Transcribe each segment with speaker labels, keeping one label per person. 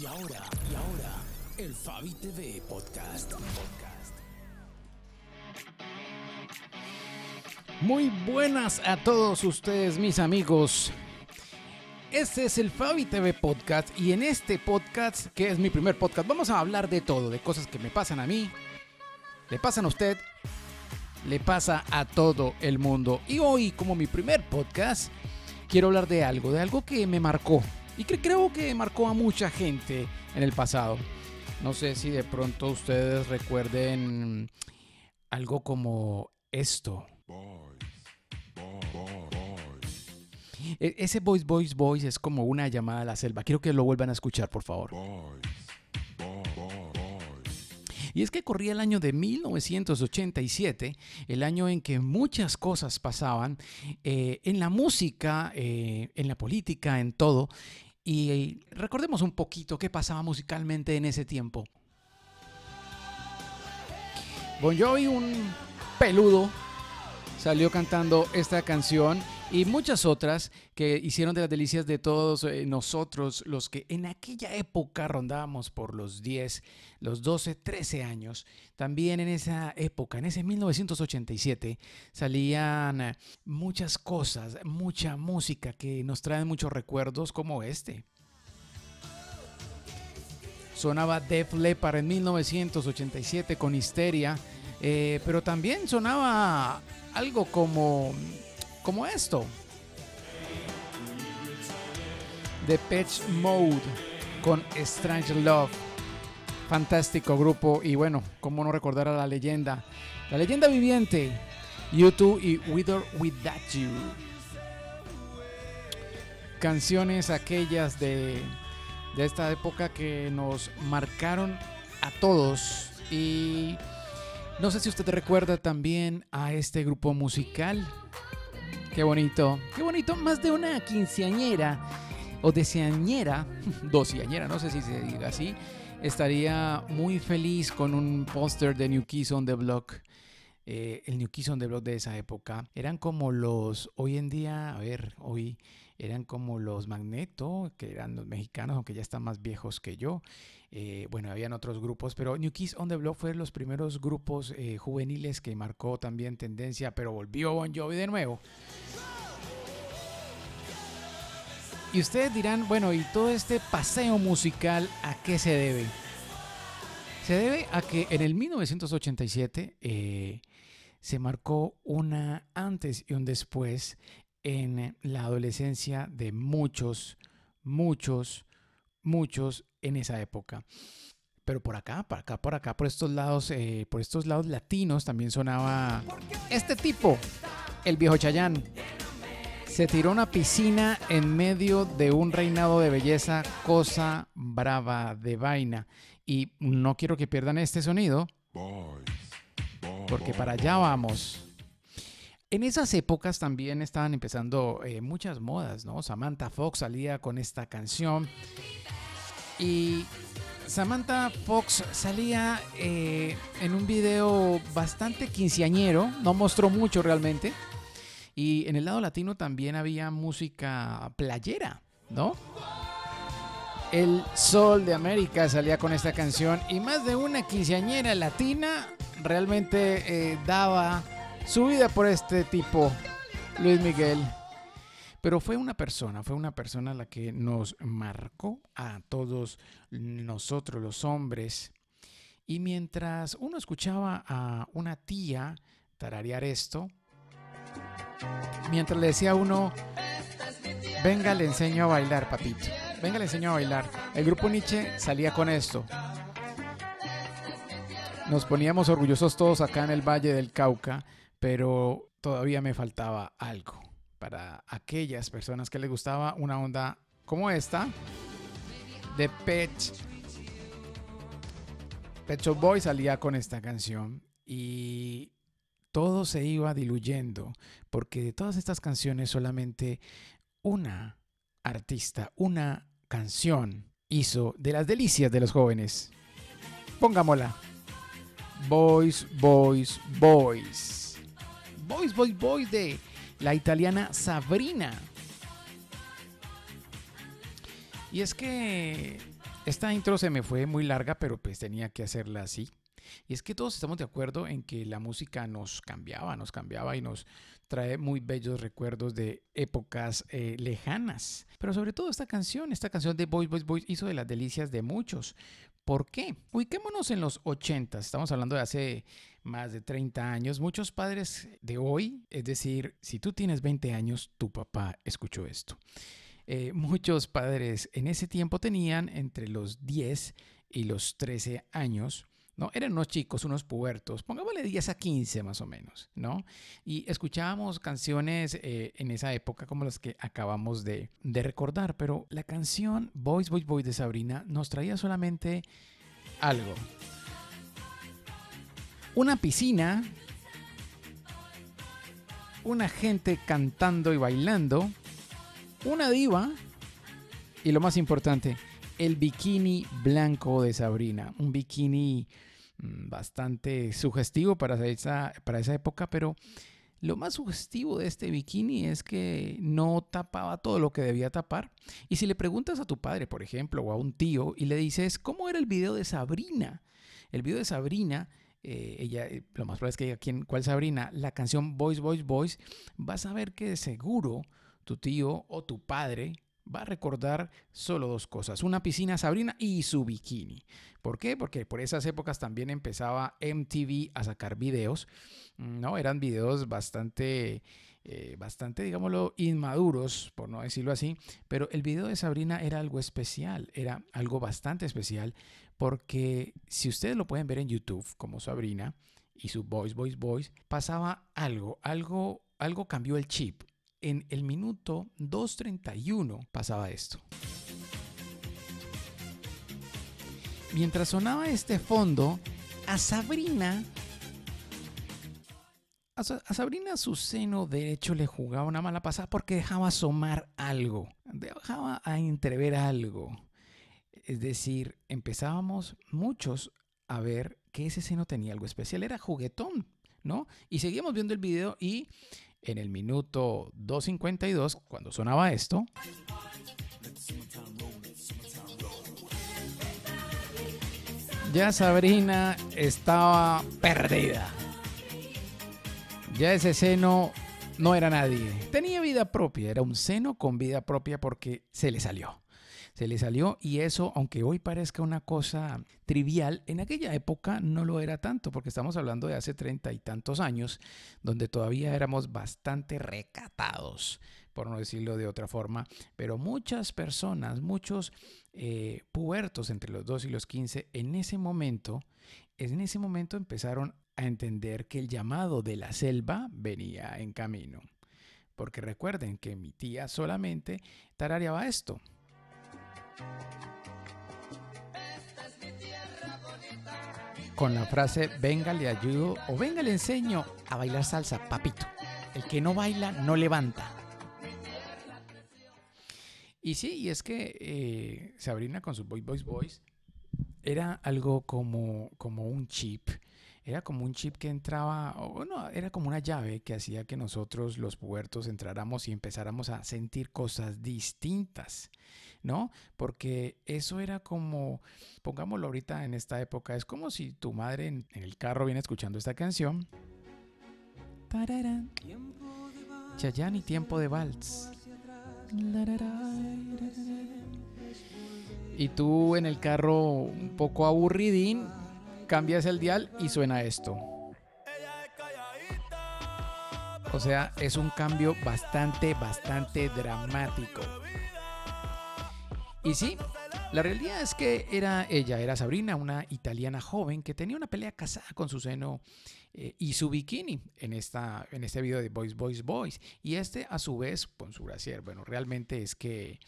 Speaker 1: Y ahora, y ahora, el Fabi TV Podcast. Muy buenas a todos ustedes, mis amigos. Este es el Fabi TV Podcast y en este podcast, que es mi primer podcast, vamos a hablar de todo, de cosas que me pasan a mí, le pasan a usted, le pasa a todo el mundo. Y hoy, como mi primer podcast, quiero hablar de algo, de algo que me marcó, y que creo que marcó a mucha gente en el pasado. No sé si de pronto ustedes recuerden algo como esto. E, ese voice, voice, voice es como una llamada a la selva. Quiero que lo vuelvan a escuchar, por favor. Y es que corría el año de 1987, el año en que muchas cosas pasaban eh, en la música, eh, en la política, en todo. Y recordemos un poquito qué pasaba musicalmente en ese tiempo. Bon Jovi, un peludo, salió cantando esta canción y muchas otras que hicieron de las delicias de todos eh, nosotros, los que en aquella época rondábamos por los 10, los 12, 13 años. También en esa época, en ese 1987, salían eh, muchas cosas, mucha música que nos traen muchos recuerdos como este. Sonaba Def Leppard en 1987 con Histeria, eh, pero también sonaba algo como como esto. The Patch Mode con Strange Love. Fantástico grupo y bueno, cómo no recordar a la leyenda. La leyenda viviente. YouTube y Wither Without You. Canciones aquellas de, de esta época que nos marcaron a todos. Y no sé si usted recuerda también a este grupo musical Qué bonito, qué bonito, más de una quinceañera o deseañera, dociañera, no sé si se diga así, estaría muy feliz con un póster de New Kids on the Block. Eh, el New Kids on the Block de esa época eran como los, hoy en día, a ver, hoy eran como los Magneto, que eran los mexicanos, aunque ya están más viejos que yo. Eh, bueno, habían otros grupos, pero New Kids on the Block fue los primeros grupos eh, juveniles que marcó también tendencia, pero volvió Bon Jovi de nuevo. Y ustedes dirán, bueno, ¿y todo este paseo musical a qué se debe? Se debe a que en el 1987 eh, se marcó una antes y un después en la adolescencia de muchos, muchos, muchos en esa época. Pero por acá, por acá, por acá, por estos lados, eh, por estos lados latinos también sonaba este tipo, el viejo Chayán. Se tiró una piscina en medio de un reinado de belleza, cosa brava de vaina. Y no quiero que pierdan este sonido, porque para allá vamos. En esas épocas también estaban empezando eh, muchas modas, ¿no? Samantha Fox salía con esta canción. Y Samantha Fox salía eh, en un video bastante quinceañero, no mostró mucho realmente. Y en el lado latino también había música playera, ¿no? El Sol de América salía con esta canción y más de una quinceañera latina realmente eh, daba su vida por este tipo, Luis Miguel. Pero fue una persona, fue una persona la que nos marcó a todos nosotros los hombres. Y mientras uno escuchaba a una tía tararear esto, mientras le decía a uno, venga, le enseño a bailar, papito. Venga, le enseño a bailar. El grupo Nietzsche salía con esto. Nos poníamos orgullosos todos acá en el Valle del Cauca, pero todavía me faltaba algo para aquellas personas que les gustaba una onda como esta de Pet Pet Shop Boy salía con esta canción y todo se iba diluyendo, porque de todas estas canciones solamente una artista, una canción hizo de las delicias de los jóvenes. Pongámosla. Boys, boys, boys. Boys, boys, boys de la italiana Sabrina. Y es que Esta intro se me fue muy larga, pero pues tenía que hacerla así. Y es que todos estamos de acuerdo en que la música nos cambiaba, nos cambiaba y nos trae muy bellos recuerdos de épocas eh, lejanas. Pero sobre todo esta canción, esta canción de Boys, Boys, Boys hizo de las delicias de muchos. ¿Por qué? Ubiquémonos en los 80, estamos hablando de hace más de 30 años. Muchos padres de hoy, es decir, si tú tienes 20 años, tu papá escuchó esto. Eh, muchos padres en ese tiempo tenían entre los 10 y los 13 años ¿no? Eran unos chicos, unos pubertos, pongámosle 10 a 15 más o menos, ¿no? Y escuchábamos canciones eh, en esa época como las que acabamos de, de recordar, pero la canción Boys, Boys, Boys de Sabrina nos traía solamente algo. Una piscina, una gente cantando y bailando, una diva y lo más importante, el bikini blanco de Sabrina, un bikini bastante sugestivo para esa, para esa época, pero lo más sugestivo de este bikini es que no tapaba todo lo que debía tapar. Y si le preguntas a tu padre, por ejemplo, o a un tío, y le dices, ¿cómo era el video de Sabrina? El video de Sabrina, eh, ella, eh, lo más probable es que diga, ¿quién, ¿cuál Sabrina? La canción Boys, Boys, Boys, vas a ver que de seguro tu tío o tu padre va a recordar solo dos cosas, una piscina Sabrina y su bikini. ¿Por qué? Porque por esas épocas también empezaba MTV a sacar videos, ¿no? Eran videos bastante, eh, bastante, digámoslo, inmaduros, por no decirlo así, pero el video de Sabrina era algo especial, era algo bastante especial, porque si ustedes lo pueden ver en YouTube como Sabrina y su Voice, Voice, Voice, pasaba algo, algo, algo cambió el chip en el minuto 2.31 pasaba esto. Mientras sonaba este fondo, a Sabrina, a, Sabrina su seno derecho le jugaba una mala pasada porque dejaba asomar algo, dejaba a entrever algo. Es decir, empezábamos muchos a ver que ese seno tenía algo especial, era juguetón, ¿no? Y seguíamos viendo el video y en el minuto 2.52, cuando sonaba esto, ya Sabrina estaba perdida. Ya ese seno no era nadie. Tenía vida propia, era un seno con vida propia porque se le salió se le salió y eso, aunque hoy parezca una cosa trivial, en aquella época no lo era tanto, porque estamos hablando de hace treinta y tantos años, donde todavía éramos bastante recatados, por no decirlo de otra forma, pero muchas personas, muchos eh, pubertos entre los 2 y los 15, en ese momento, en ese momento empezaron a entender que el llamado de la selva venía en camino. Porque recuerden que mi tía solamente tarareaba esto. Con la frase venga le ayudo o venga le enseño a bailar salsa, papito. El que no baila no levanta. Y sí, y es que eh, Sabrina con su Boys Boys Boys era algo como, como un chip era como un chip que entraba, o bueno, era como una llave que hacía que nosotros los puertos entráramos y empezáramos a sentir cosas distintas, ¿no? Porque eso era como, pongámoslo ahorita en esta época, es como si tu madre en, el carro viene escuchando esta canción. Chayanne y tiempo de vals. Y tú en el carro un poco aburridín cambias el dial y suena esto. O sea, es un cambio bastante, bastante dramático. Y sí, la realidad es que era ella, era Sabrina, una italiana joven que tenía una pelea casada con su seno eh, y su bikini en, esta, en este video de Boys, Boys, Boys. Y este, a su vez, con su gracia, bueno, realmente es que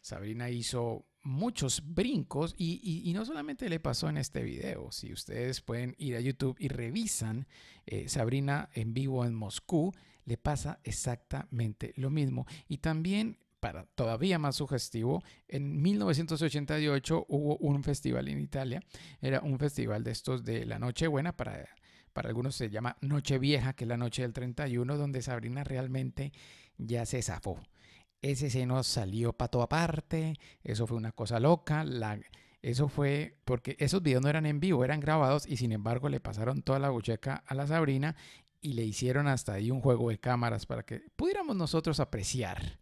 Speaker 1: Sabrina hizo muchos brincos y, no solamente le pasó en este video, si ustedes pueden ir a YouTube y revisan eh, Sabrina en vivo en Moscú, le pasa exactamente lo mismo. Y también, para todavía más sugestivo, en 1988 hubo un festival en Italia, era un festival de estos de la Nochebuena, para, para algunos se llama Nochevieja, que es la noche del 31, donde Sabrina realmente ya se zafó ese seno salió para toda parte, eso fue una cosa loca, la, Eso fue porque esos videos no eran en vivo, eran grabados y sin embargo le pasaron toda la bucheca a la Sabrina y le hicieron hasta ahí un juego de cámaras para que pudiéramos nosotros apreciar.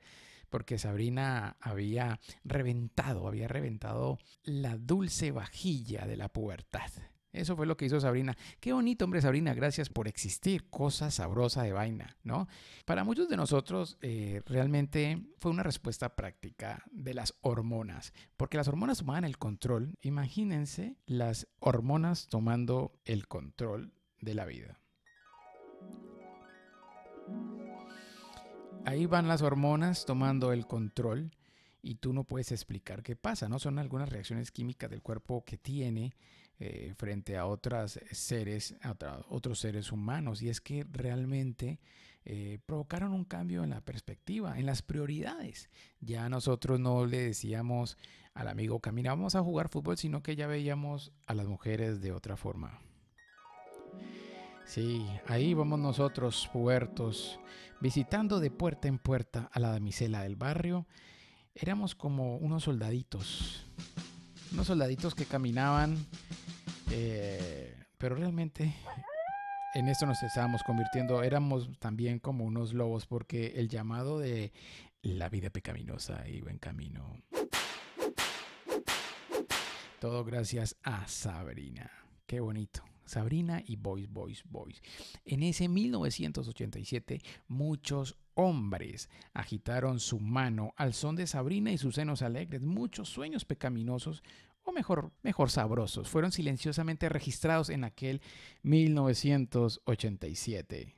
Speaker 1: Porque Sabrina había reventado, había reventado la dulce vajilla de la pubertad. Eso fue lo que hizo Sabrina. Qué bonito, hombre, Sabrina, gracias por existir. Cosa sabrosa de vaina, ¿no? Para muchos de nosotros eh, realmente fue una respuesta práctica de las hormonas, porque las hormonas tomaban el control. Imagínense las hormonas tomando el control de la vida. Ahí van las hormonas tomando el control y tú no puedes explicar qué pasa, ¿no? Son algunas reacciones químicas del cuerpo que tiene eh, frente a otros seres, a otros seres humanos. Y es que realmente eh, provocaron un cambio en la perspectiva, en las prioridades. Ya nosotros no le decíamos al amigo, camina, vamos a jugar fútbol, sino que ya veíamos a las mujeres de otra forma. Sí, ahí vamos nosotros, puertos, visitando de puerta en puerta a la damisela del barrio. Éramos como unos soldaditos, unos soldaditos que caminaban eh, pero realmente en esto nos estábamos convirtiendo, éramos también como unos lobos porque el llamado de la vida pecaminosa iba en camino. Todo gracias a Sabrina. Qué bonito. Sabrina y Boys, Boys, Boys. En ese 1987, muchos hombres agitaron su mano al son de Sabrina y sus senos alegres. Muchos sueños pecaminosos o mejor, mejor sabrosos, fueron silenciosamente registrados en aquel 1987.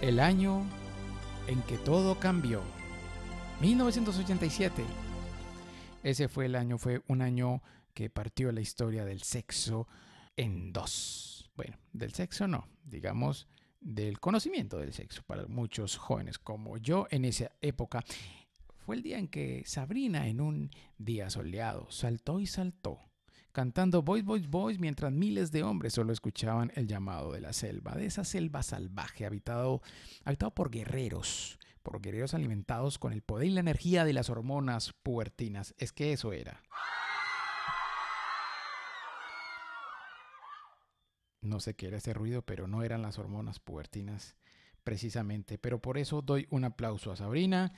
Speaker 1: El año en que todo cambió. 1987. Ese fue el año, fue un año que partió la historia del sexo en dos. Bueno, del sexo no, digamos del conocimiento del sexo para muchos jóvenes como yo en esa época. Fue el día en que Sabrina, en un día soleado, saltó y saltó, cantando Boys, Boys, Boys, mientras miles de hombres solo escuchaban el llamado de la selva, de esa selva salvaje, habitado, habitado por guerreros, por guerreros alimentados con el poder y la energía de las hormonas pubertinas. Es que eso era. No sé qué era ese ruido, pero no eran las hormonas pubertinas precisamente. Pero por eso doy un aplauso a Sabrina.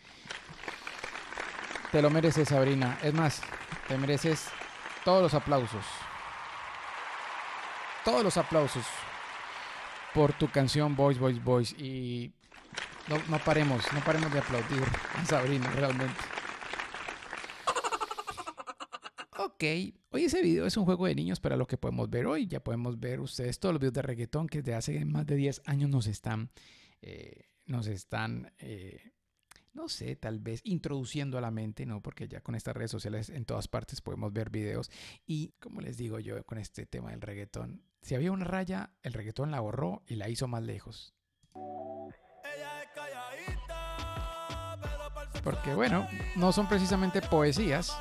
Speaker 1: Te lo mereces, Sabrina. Es más, te mereces todos los aplausos. Todos los aplausos por tu canción Boys, Boys, Boys. Y no, paremos, no paremos de aplaudir a Sabrina, realmente. Ok, hoy ese video es un juego de niños para lo que podemos ver hoy. Ya podemos ver ustedes todos los videos de reggaetón que desde hace más de 10 años nos están, eh, nos están eh, no sé, tal vez introduciendo a la mente, ¿no? Porque ya con estas redes sociales en todas partes podemos ver videos y, como les digo yo, con este tema del reggaetón, si había una raya, el reggaetón la borró y la hizo más lejos. Porque bueno, no son precisamente poesías.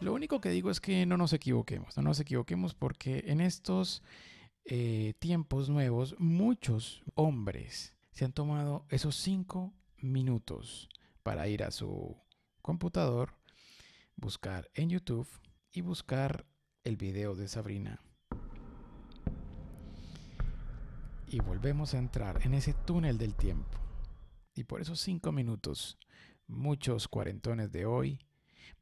Speaker 1: Lo único que digo es que no nos equivoquemos, no nos equivoquemos porque en estos eh, tiempos nuevos, muchos hombres se han tomado esos cinco minutos para ir a su computador, buscar en YouTube y buscar el video de Sabrina. Y volvemos a entrar en ese túnel del tiempo. Y por esos cinco minutos, muchos cuarentones de hoy,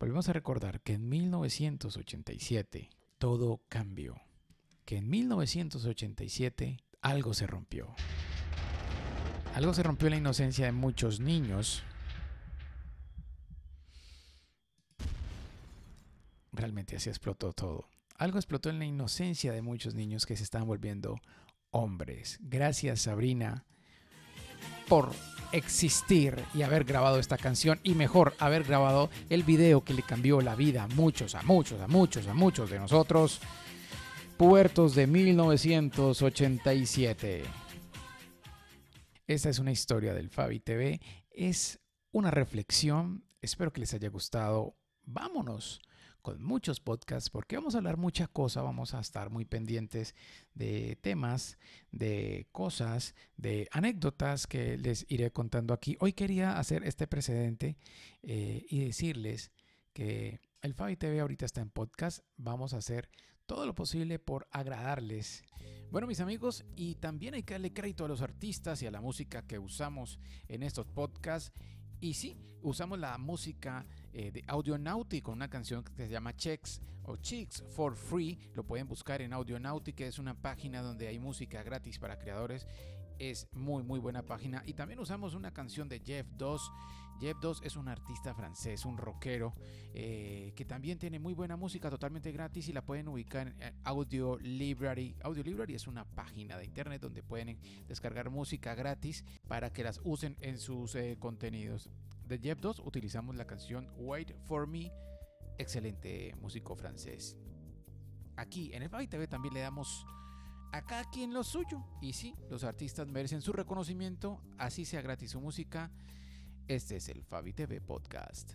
Speaker 1: volvemos a recordar que en 1987 todo cambió que en 1987 algo se rompió. Algo se rompió en la inocencia de muchos niños. Realmente así explotó todo. Algo explotó en la inocencia de muchos niños que se están volviendo hombres. Gracias Sabrina por existir y haber grabado esta canción y mejor haber grabado el video que le cambió la vida a muchos, a muchos, a muchos, a muchos de nosotros. Puertos de 1987. Esta es una historia del Fabi TV. Es una reflexión. Espero que les haya gustado. Vámonos con muchos podcasts porque vamos a hablar mucha cosa, vamos a estar muy pendientes de temas, de cosas, de anécdotas que les iré contando aquí. Hoy quería hacer este precedente eh, y decirles que el Fabi TV ahorita está en podcast, vamos a hacer todo lo posible por agradarles. Bueno, mis amigos, y también hay que darle crédito a los artistas y a la música que usamos en estos podcasts. Y sí, usamos la música eh, de Audionautic con una canción que se llama Checks o Chicks for Free. Lo pueden buscar en Audionautic, que es una página donde hay música gratis para creadores. Es muy, muy buena página. Y también usamos una canción de Jeff 2. Jeff 2 es un artista francés, un rockero, eh, que también tiene muy buena música totalmente gratis y la pueden ubicar en Audio Library. Audio Library es una página de internet donde pueden descargar música gratis para que las usen en sus eh, contenidos. De Jeff 2 utilizamos la canción Wait for Me, excelente músico francés. Aquí en el Fabi TV también le damos a cada quien lo suyo. Y sí, los artistas merecen su reconocimiento, así sea gratis su música. Este es el Fabi TV Podcast.